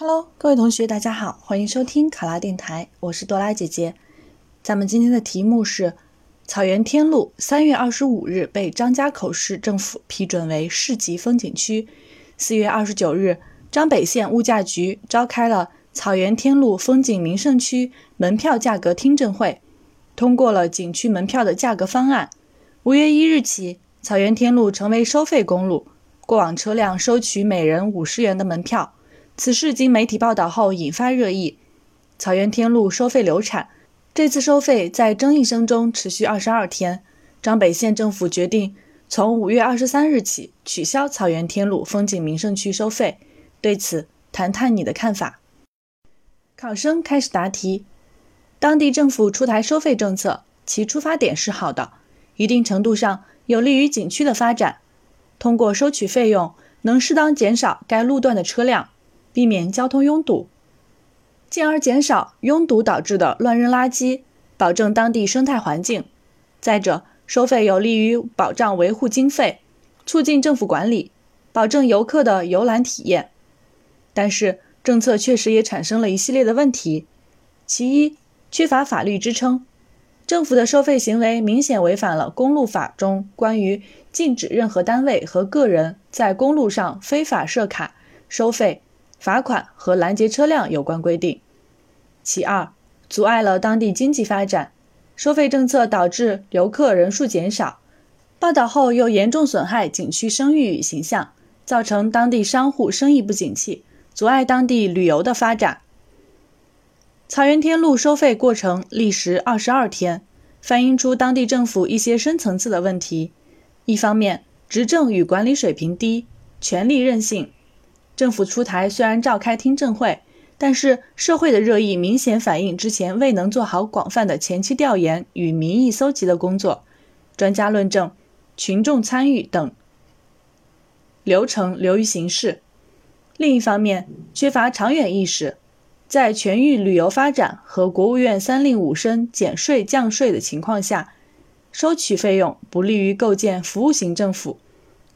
Hello，各位同学，大家好，欢迎收听卡拉电台，我是多拉姐姐。咱们今天的题目是：草原天路三月二十五日被张家口市政府批准为市级风景区。四月二十九日，张北县物价局召开了草原天路风景名胜区门票价格听证会，通过了景区门票的价格方案。五月一日起，草原天路成为收费公路，过往车辆收取每人五十元的门票。此事经媒体报道后引发热议。草原天路收费流产，这次收费在争议声中持续二十二天。张北县政府决定从五月二十三日起取消草原天路风景名胜区收费。对此，谈谈你的看法。考生开始答题。当地政府出台收费政策，其出发点是好的，一定程度上有利于景区的发展。通过收取费用，能适当减少该路段的车辆。避免交通拥堵，进而减少拥堵导致的乱扔垃圾，保证当地生态环境。再者，收费有利于保障维护经费，促进政府管理，保证游客的游览体验。但是，政策确实也产生了一系列的问题。其一，缺乏法律支撑，政府的收费行为明显违反了《公路法》中关于禁止任何单位和个人在公路上非法设卡收费。罚款和拦截车辆有关规定。其二，阻碍了当地经济发展。收费政策导致游客人数减少，报道后又严重损害景区声誉与形象，造成当地商户生意不景气，阻碍当地旅游的发展。草原天路收费过程历时二十二天，反映出当地政府一些深层次的问题。一方面，执政与管理水平低，权力任性。政府出台虽然召开听证会，但是社会的热议明显反映之前未能做好广泛的前期调研与民意搜集的工作，专家论证、群众参与等流程流于形式。另一方面，缺乏长远意识，在全域旅游发展和国务院三令五申减税降税的情况下，收取费用不利于构建服务型政府。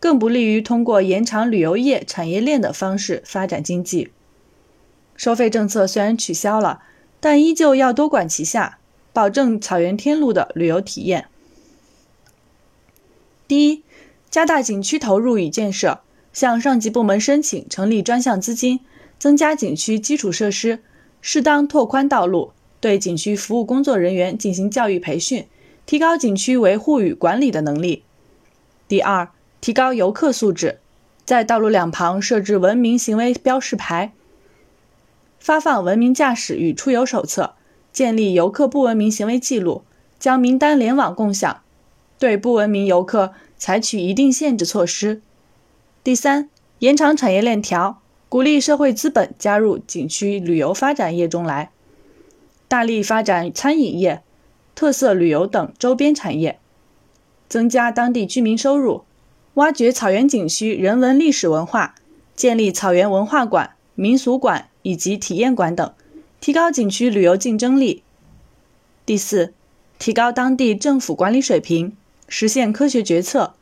更不利于通过延长旅游业产业链的方式发展经济。收费政策虽然取消了，但依旧要多管齐下，保证草原天路的旅游体验。第一，加大景区投入与建设，向上级部门申请成立专项资金，增加景区基础设施，适当拓宽道路，对景区服务工作人员进行教育培训，提高景区维护与管理的能力。第二。提高游客素质，在道路两旁设置文明行为标示牌，发放文明驾驶与出游手册，建立游客不文明行为记录，将名单联网共享，对不文明游客采取一定限制措施。第三，延长产业链条，鼓励社会资本加入景区旅游发展业中来，大力发展餐饮业、特色旅游等周边产业，增加当地居民收入。挖掘草原景区人文历史文化，建立草原文化馆、民俗馆以及体验馆等，提高景区旅游竞争力。第四，提高当地政府管理水平，实现科学决策。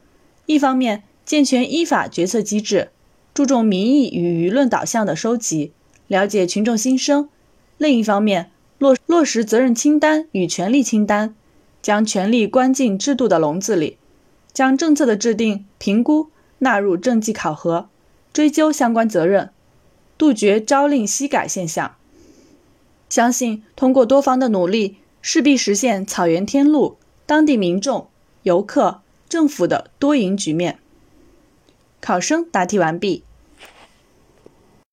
一方面，健全依法决策机制，注重民意与舆论导向的收集，了解群众心声；另一方面，落落实责任清单与权力清单，将权力关进制度的笼子里。将政策的制定、评估纳入政绩考核，追究相关责任，杜绝朝令夕改现象。相信通过多方的努力，势必实现草原天路、当地民众、游客、政府的多赢局面。考生答题完毕。